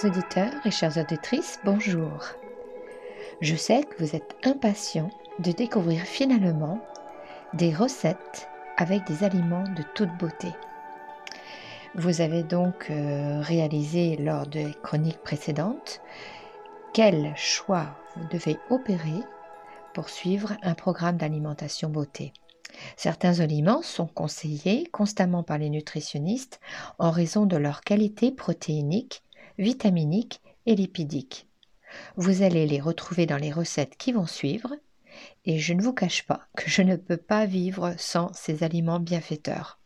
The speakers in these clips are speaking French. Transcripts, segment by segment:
Chers auditeurs et chères auditrices, bonjour. Je sais que vous êtes impatients de découvrir finalement des recettes avec des aliments de toute beauté. Vous avez donc euh, réalisé lors des chroniques précédentes quel choix vous devez opérer pour suivre un programme d'alimentation beauté. Certains aliments sont conseillés constamment par les nutritionnistes en raison de leur qualité protéinique, vitaminique et lipidique. Vous allez les retrouver dans les recettes qui vont suivre et je ne vous cache pas que je ne peux pas vivre sans ces aliments bienfaiteurs.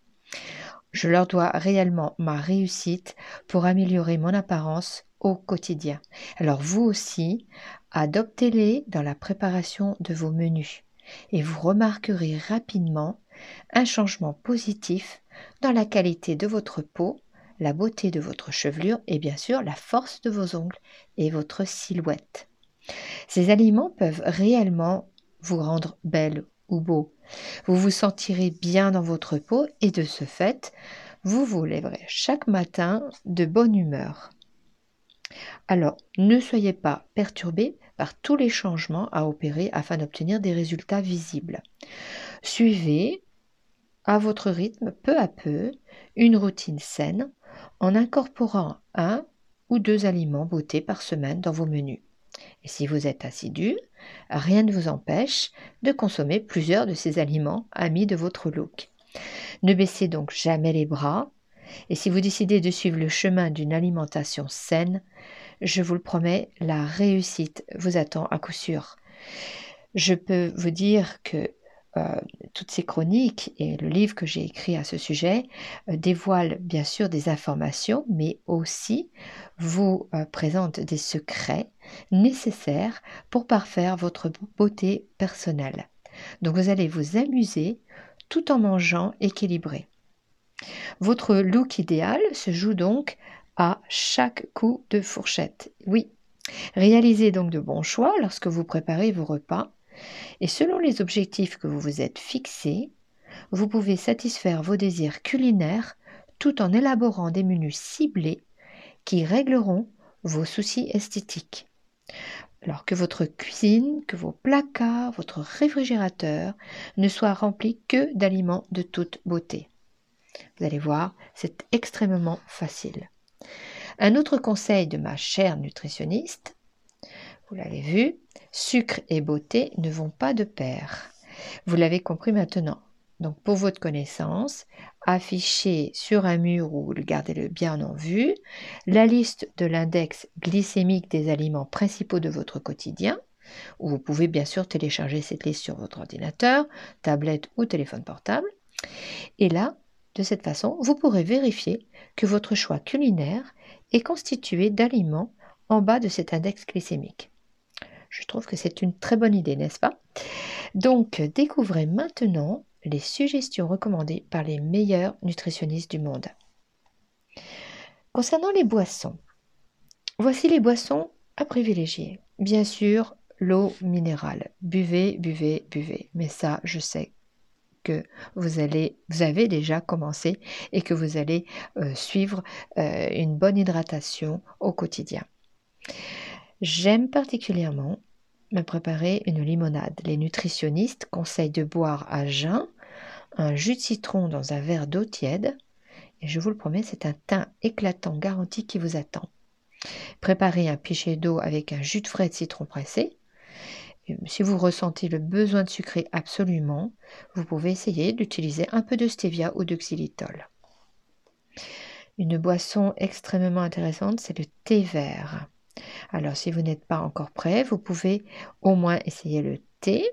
Je leur dois réellement ma réussite pour améliorer mon apparence au quotidien. Alors vous aussi, adoptez-les dans la préparation de vos menus et vous remarquerez rapidement un changement positif dans la qualité de votre peau, la beauté de votre chevelure et bien sûr la force de vos ongles et votre silhouette. Ces aliments peuvent réellement vous rendre belle ou beau. Vous vous sentirez bien dans votre peau et de ce fait, vous vous lèverez chaque matin de bonne humeur. Alors, ne soyez pas perturbés par tous les changements à opérer afin d'obtenir des résultats visibles. Suivez à votre rythme peu à peu une routine saine en incorporant un ou deux aliments beauté par semaine dans vos menus. Et si vous êtes assidu, rien ne vous empêche de consommer plusieurs de ces aliments amis de votre look. Ne baissez donc jamais les bras, et si vous décidez de suivre le chemin d'une alimentation saine, je vous le promets, la réussite vous attend à coup sûr. Je peux vous dire que euh, toutes ces chroniques et le livre que j'ai écrit à ce sujet euh, dévoilent bien sûr des informations, mais aussi vous euh, présentent des secrets nécessaires pour parfaire votre beauté personnelle. Donc vous allez vous amuser tout en mangeant équilibré. Votre look idéal se joue donc à chaque coup de fourchette. Oui, réalisez donc de bons choix lorsque vous préparez vos repas et selon les objectifs que vous vous êtes fixés, vous pouvez satisfaire vos désirs culinaires tout en élaborant des menus ciblés qui régleront vos soucis esthétiques. Alors que votre cuisine, que vos placards, votre réfrigérateur ne soient remplis que d'aliments de toute beauté. Vous allez voir, c'est extrêmement facile. Un autre conseil de ma chère nutritionniste, vous l'avez vu, sucre et beauté ne vont pas de pair. Vous l'avez compris maintenant. Donc pour votre connaissance, affichez sur un mur ou gardez-le bien en vue la liste de l'index glycémique des aliments principaux de votre quotidien. Ou vous pouvez bien sûr télécharger cette liste sur votre ordinateur, tablette ou téléphone portable. Et là, de cette façon, vous pourrez vérifier que votre choix culinaire est constitué d'aliments en bas de cet index glycémique. Je trouve que c'est une très bonne idée, n'est-ce pas? Donc, découvrez maintenant les suggestions recommandées par les meilleurs nutritionnistes du monde. Concernant les boissons, voici les boissons à privilégier. Bien sûr, l'eau minérale. Buvez, buvez, buvez. Mais ça, je sais que vous allez, vous avez déjà commencé et que vous allez euh, suivre euh, une bonne hydratation au quotidien. J'aime particulièrement me préparer une limonade. Les nutritionnistes conseillent de boire à jeun un jus de citron dans un verre d'eau tiède. Et je vous le promets, c'est un teint éclatant garanti qui vous attend. Préparez un pichet d'eau avec un jus de frais de citron pressé si vous ressentez le besoin de sucrer absolument, vous pouvez essayer d'utiliser un peu de stevia ou de xylitol. Une boisson extrêmement intéressante, c'est le thé vert. Alors si vous n'êtes pas encore prêt, vous pouvez au moins essayer le thé.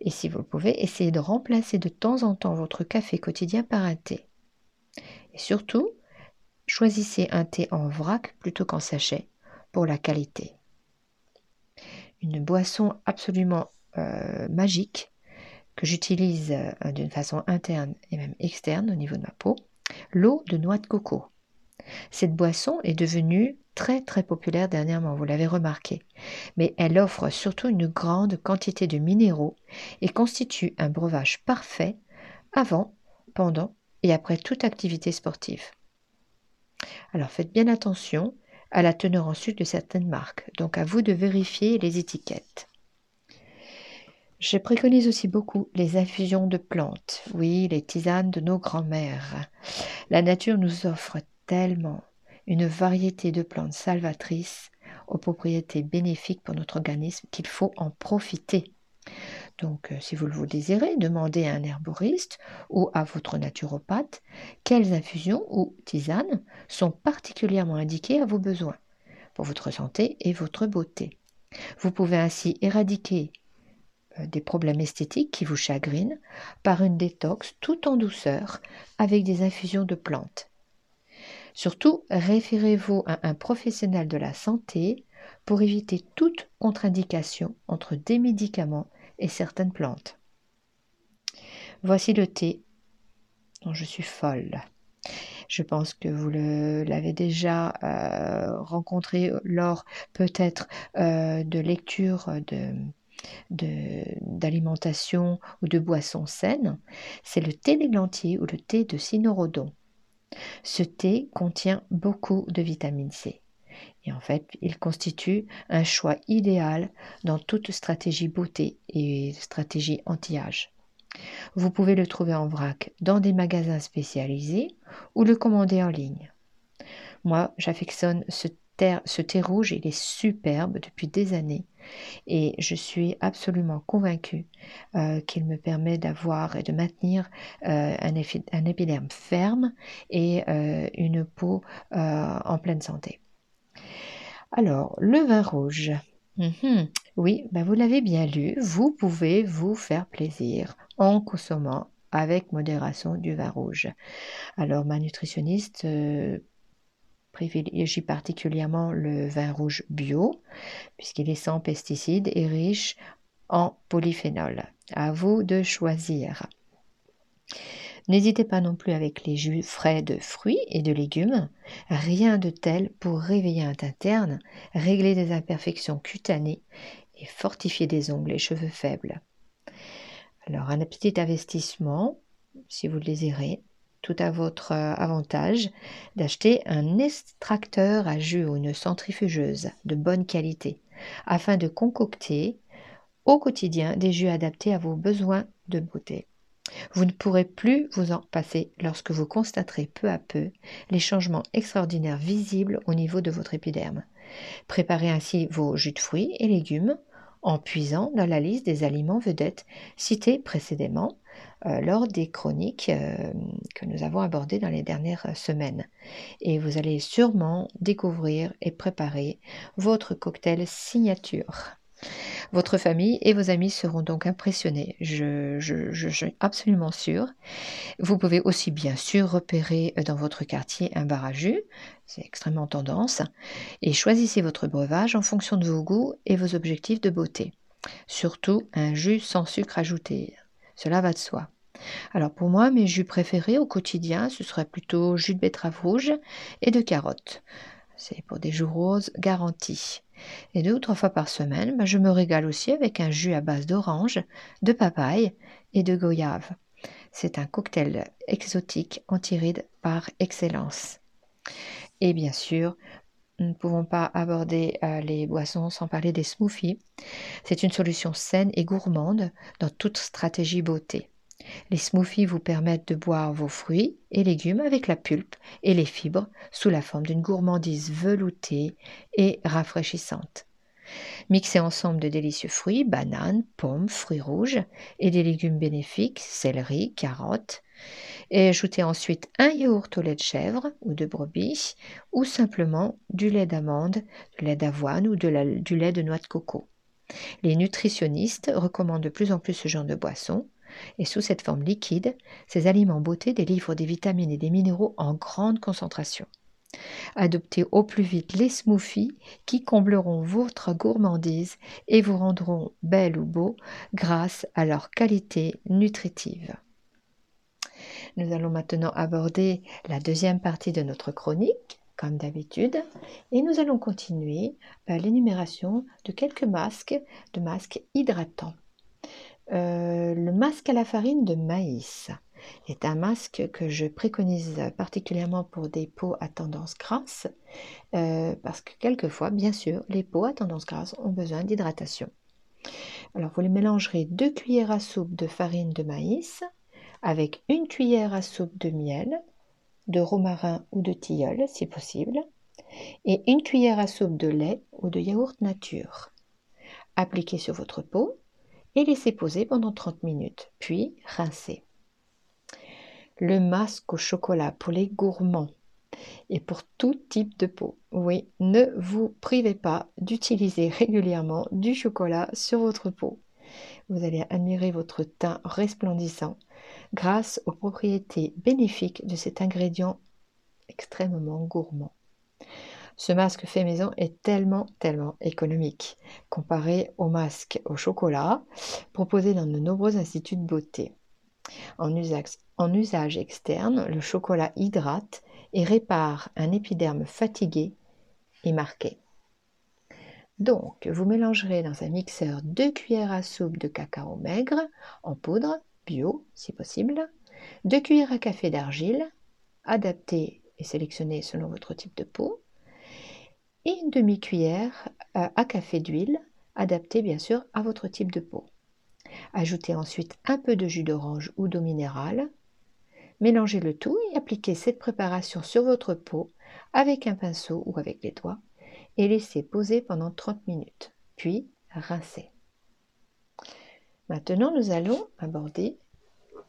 Et si vous le pouvez, essayez de remplacer de temps en temps votre café quotidien par un thé. Et surtout, choisissez un thé en vrac plutôt qu'en sachet pour la qualité une boisson absolument euh, magique que j'utilise euh, d'une façon interne et même externe au niveau de ma peau, l'eau de noix de coco. Cette boisson est devenue très très populaire dernièrement, vous l'avez remarqué, mais elle offre surtout une grande quantité de minéraux et constitue un breuvage parfait avant, pendant et après toute activité sportive. Alors faites bien attention à la teneur en sucre de certaines marques. Donc à vous de vérifier les étiquettes. Je préconise aussi beaucoup les infusions de plantes, oui, les tisanes de nos grands-mères. La nature nous offre tellement une variété de plantes salvatrices aux propriétés bénéfiques pour notre organisme qu'il faut en profiter. Donc, euh, si vous le désirez, demandez à un herboriste ou à votre naturopathe quelles infusions ou tisanes sont particulièrement indiquées à vos besoins, pour votre santé et votre beauté. Vous pouvez ainsi éradiquer euh, des problèmes esthétiques qui vous chagrinent par une détox tout en douceur avec des infusions de plantes. Surtout, référez-vous à un professionnel de la santé pour éviter toute contre-indication entre des médicaments et certaines plantes. Voici le thé dont je suis folle. Je pense que vous l'avez déjà euh, rencontré lors peut-être euh, de lecture de d'alimentation ou de boissons saines, c'est le thé d'églantier ou le thé de cynorhodon. Ce thé contient beaucoup de vitamine C. Et en fait, il constitue un choix idéal dans toute stratégie beauté et stratégie anti-âge. Vous pouvez le trouver en vrac dans des magasins spécialisés ou le commander en ligne. Moi, j'affectionne ce, thé rouge, il est superbe depuis des années et je suis absolument convaincue euh, qu'il me permet d'avoir et de maintenir euh, un, épiderme ferme et euh, une peau en pleine santé. Alors, le vin rouge. Mhm. Oui, ben vous l'avez bien lu, vous pouvez vous faire plaisir en consommant avec modération du vin rouge. Alors, ma nutritionniste privilégie particulièrement le vin rouge bio, puisqu'il est sans pesticides et riche en polyphénol. À vous de choisir. N'hésitez pas non plus avec les jus frais de fruits et de légumes. Rien de tel pour réveiller un interne, régler des imperfections cutanées et fortifier des ongles et cheveux faibles. Alors un petit investissement, si vous le désirez, tout à votre euh, avantage d'acheter un extracteur à jus ou une centrifugeuse de bonne qualité afin de concocter au quotidien des jus adaptés à vos besoins de beauté. Vous ne pourrez plus vous en passer lorsque vous constaterez peu à peu les changements extraordinaires visibles au niveau de votre épiderme. Préparez ainsi vos jus de fruits et légumes en puisant dans la liste des aliments vedettes cités précédemment lors des chroniques euh, que nous avons abordées dans les dernières semaines. Et vous allez sûrement découvrir et préparer votre cocktail signature. Votre famille et vos amis seront donc impressionnés, je, suis absolument sûre. Vous pouvez aussi bien sûr repérer dans votre quartier un bar à jus, c'est extrêmement tendance, et choisissez votre breuvage en fonction de vos goûts et vos objectifs de beauté. Surtout un jus sans sucre ajouté, cela va de soi. Alors pour moi, mes jus préférés au quotidien, ce serait plutôt jus de betterave rouge et de carotte. C'est pour des joues roses garantis. Et deux ou trois fois par semaine, bah, je me régale aussi avec un jus à base d'orange, de papaye et de goyave. C'est un cocktail exotique anti-rides par excellence. Et bien sûr, nous ne pouvons pas aborder euh, les boissons sans parler des smoothies. C'est une solution saine et gourmande dans toute stratégie beauté. Les smoothies vous permettent de boire vos fruits et légumes avec la pulpe et les fibres sous la forme d'une gourmandise veloutée et rafraîchissante. Mixez ensemble de délicieux fruits, bananes, pommes, fruits rouges et des légumes bénéfiques, céleri, carottes. Et ajoutez ensuite un yaourt au lait de chèvre ou de brebis ou simplement du lait d'amande, du lait d'avoine ou du lait de noix de coco. Les nutritionnistes recommandent de plus en plus ce genre de boisson et sous cette forme liquide, ces aliments beauté délivrent des vitamines et des minéraux en grande concentration. Adoptez au plus vite les smoothies qui combleront votre gourmandise et vous rendront belle ou beau grâce à leur qualité nutritive. Nous allons maintenant aborder la deuxième partie de notre chronique, comme d'habitude, et nous allons continuer euh, l'énumération de quelques masques, de masques hydratants. Euh, le masque à la farine de maïs. est un masque que je préconise particulièrement pour des peaux à tendance grasse, euh, parce que quelquefois, bien sûr, les peaux à tendance grasse ont besoin d'hydratation. Alors, vous les mélangerez 2 cuillères à soupe de farine de maïs avec une cuillère à soupe de miel, de romarin ou de tilleul si possible, et une cuillère à soupe de lait ou de yaourt nature. Appliquez sur votre peau et laissez poser pendant 30 minutes, puis rincez. Le masque au chocolat pour les gourmands et pour tout type de peau. Oui, ne vous privez pas d'utiliser régulièrement du chocolat sur votre peau. Vous allez admirer votre teint resplendissant grâce aux propriétés bénéfiques de cet ingrédient extrêmement gourmand. Ce masque fait maison est tellement, tellement économique comparé au masque au chocolat proposé dans de nombreux instituts de beauté. En usage, externe, le chocolat hydrate et répare un épiderme fatigué et marqué. Donc, vous mélangerez dans un mixeur 2 cuillères à soupe de cacao maigre en poudre, bio si possible, 2 cuillères à café d'argile, adapté et sélectionné selon votre type de peau, et une demi-cuillère euh, à café d'huile, adapté bien sûr à votre type de peau. Ajoutez ensuite un peu de jus d'orange ou d'eau minérale. Mélangez le tout et appliquez cette préparation sur votre peau avec un pinceau ou avec les doigts et laissez poser pendant 30 minutes, puis rincez. Maintenant, nous allons aborder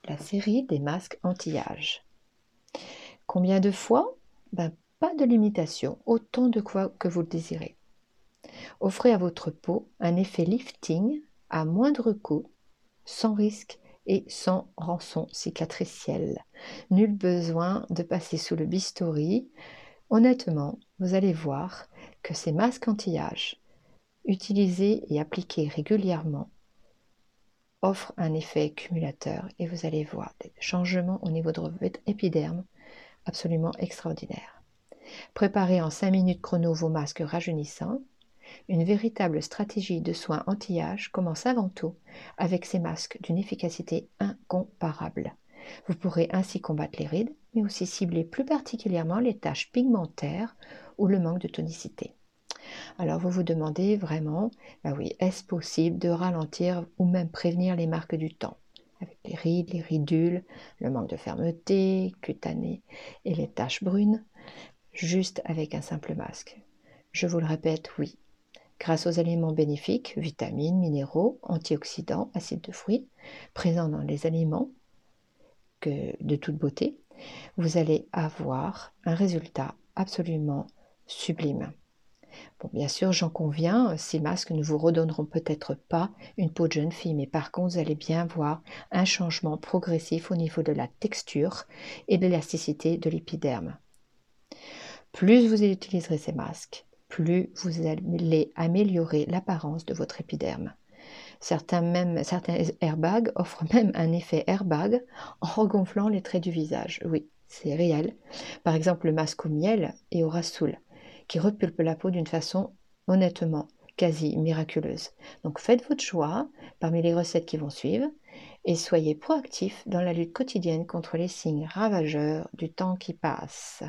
la série des masques anti-âge. Combien de fois? Ben, Pas de limitation, autant de fois que vous le désirez. Offrez à votre peau un effet lifting à moindre coût, sans risque et sans rançon cicatriciel. Nul besoin de passer sous le bistouri. Honnêtement, vous allez voir que ces masques anti-âge, utilisés et appliqués régulièrement, offrent un effet cumulateur et vous allez voir des changements au niveau de votre épiderme absolument extraordinaires. Préparez en 5 minutes chrono vos masques rajeunissants. Une véritable stratégie de soins anti-âge commence avant tout avec ces masques d'une efficacité incomparable. Vous pourrez ainsi combattre les rides, mais aussi cibler plus particulièrement les taches pigmentaires ou le manque de tonicité. Alors vous vous demandez vraiment, bah oui, est-ce possible de ralentir ou même prévenir les marques du temps? Avec les rides, les ridules, le manque de fermeté cutanée et les taches brunes, juste avec un simple masque Je vous le répète, oui. Grâce aux aliments bénéfiques, vitamines, minéraux, antioxydants, acides de fruits, présents dans les aliments de toute beauté, vous allez avoir un résultat absolument sublime. Bon, bien sûr, j'en conviens, ces masques ne vous redonneront peut-être pas une peau de jeune fille, mais par contre, vous allez bien voir un changement progressif au niveau de la texture et de l'élasticité de l'épiderme. Plus vous utiliserez ces masques, plus vous allez améliorer l'apparence de votre épiderme. Certains, même, certains airbags offrent même un effet airbag en regonflant les traits du visage. Oui, c'est réel. Par exemple, le masque au miel et au rassoul qui repulpe la peau d'une façon honnêtement quasi miraculeuse. Donc faites votre choix parmi les recettes qui vont suivre et soyez proactifs dans la lutte quotidienne contre les signes ravageurs du temps qui passe.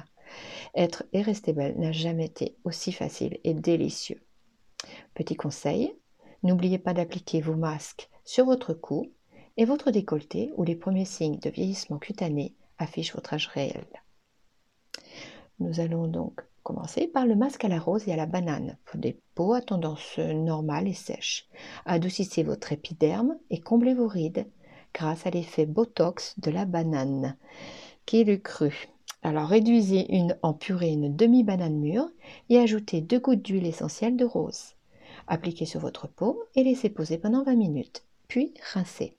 Être et rester belle n'a jamais été aussi facile et délicieux. Petit conseil, n'oubliez pas d'appliquer vos masques sur votre cou et votre décolleté où les premiers signes de vieillissement cutané affichent votre âge réel. Nous allons donc Commencez par le masque à la rose et à la banane pour des peaux à tendance normale et sèche. Adoucissez votre épiderme et comblez vos rides grâce à l'effet Botox de la banane. Qui le cru? Alors réduisez une, en purée une demi-banane mûre et ajoutez deux gouttes d'huile essentielle de rose. Appliquez sur votre peau et laissez poser pendant 20 minutes, puis rincez.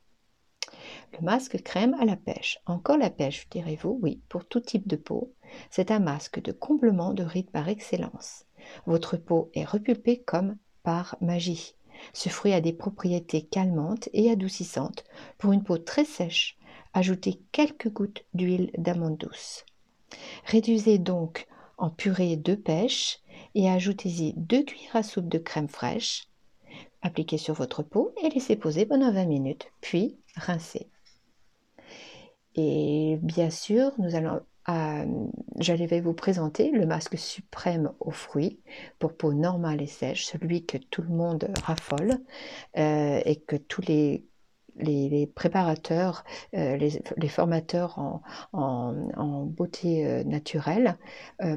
Le masque crème à la pêche. Encore la pêche, direz-vous? Oui, pour tout type de peau. C'est un masque de comblement de rides par excellence. Votre peau est repulpée comme par magie. Ce fruit a des propriétés calmantes et adoucissantes. Pour une peau très sèche, ajoutez quelques gouttes d'huile d'amande douce. Réduisez donc en purée de pêche et ajoutez-y deux cuillères à soupe de crème fraîche. Appliquez sur votre peau et laissez poser pendant 20 minutes, puis rincez. Et bien sûr, nous allons j'allais vous présenter le masque suprême aux fruits pour peau normale et sèche, celui que tout le monde raffole euh, et que tous les, les, préparateurs, euh, les, formateurs en, beauté euh, naturelle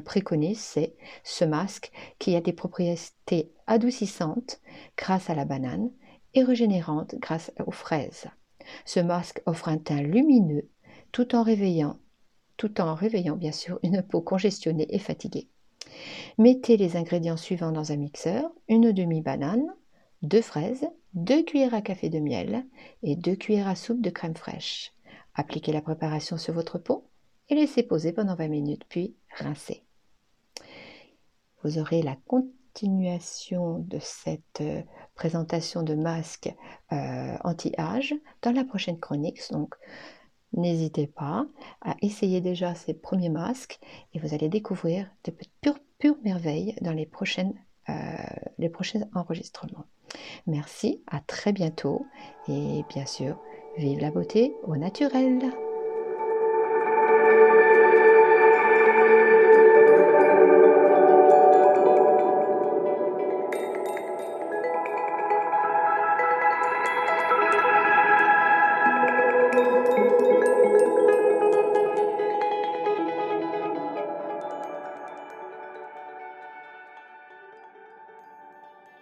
préconisent, c'est ce masque qui a des propriétés adoucissantes grâce à la banane et régénérantes grâce aux fraises. Ce masque offre un teint lumineux tout en réveillant tout en réveillant bien sûr une peau congestionnée et fatiguée. Mettez les ingrédients suivants dans un mixeur, une demi-banane, deux fraises, deux cuillères à café de miel et deux cuillères à soupe de crème fraîche. Appliquez la préparation sur votre peau et laissez poser pendant 20 minutes, puis rincez. Vous aurez la continuation de cette euh, présentation de masque euh, anti-âge dans la prochaine chronique. Donc, n'hésitez pas à essayer déjà ces premiers masques et vous allez découvrir de pures, pures merveilles dans les, prochaines, euh, les prochains enregistrements. Merci, à très bientôt et bien sûr, vive la beauté au naturel.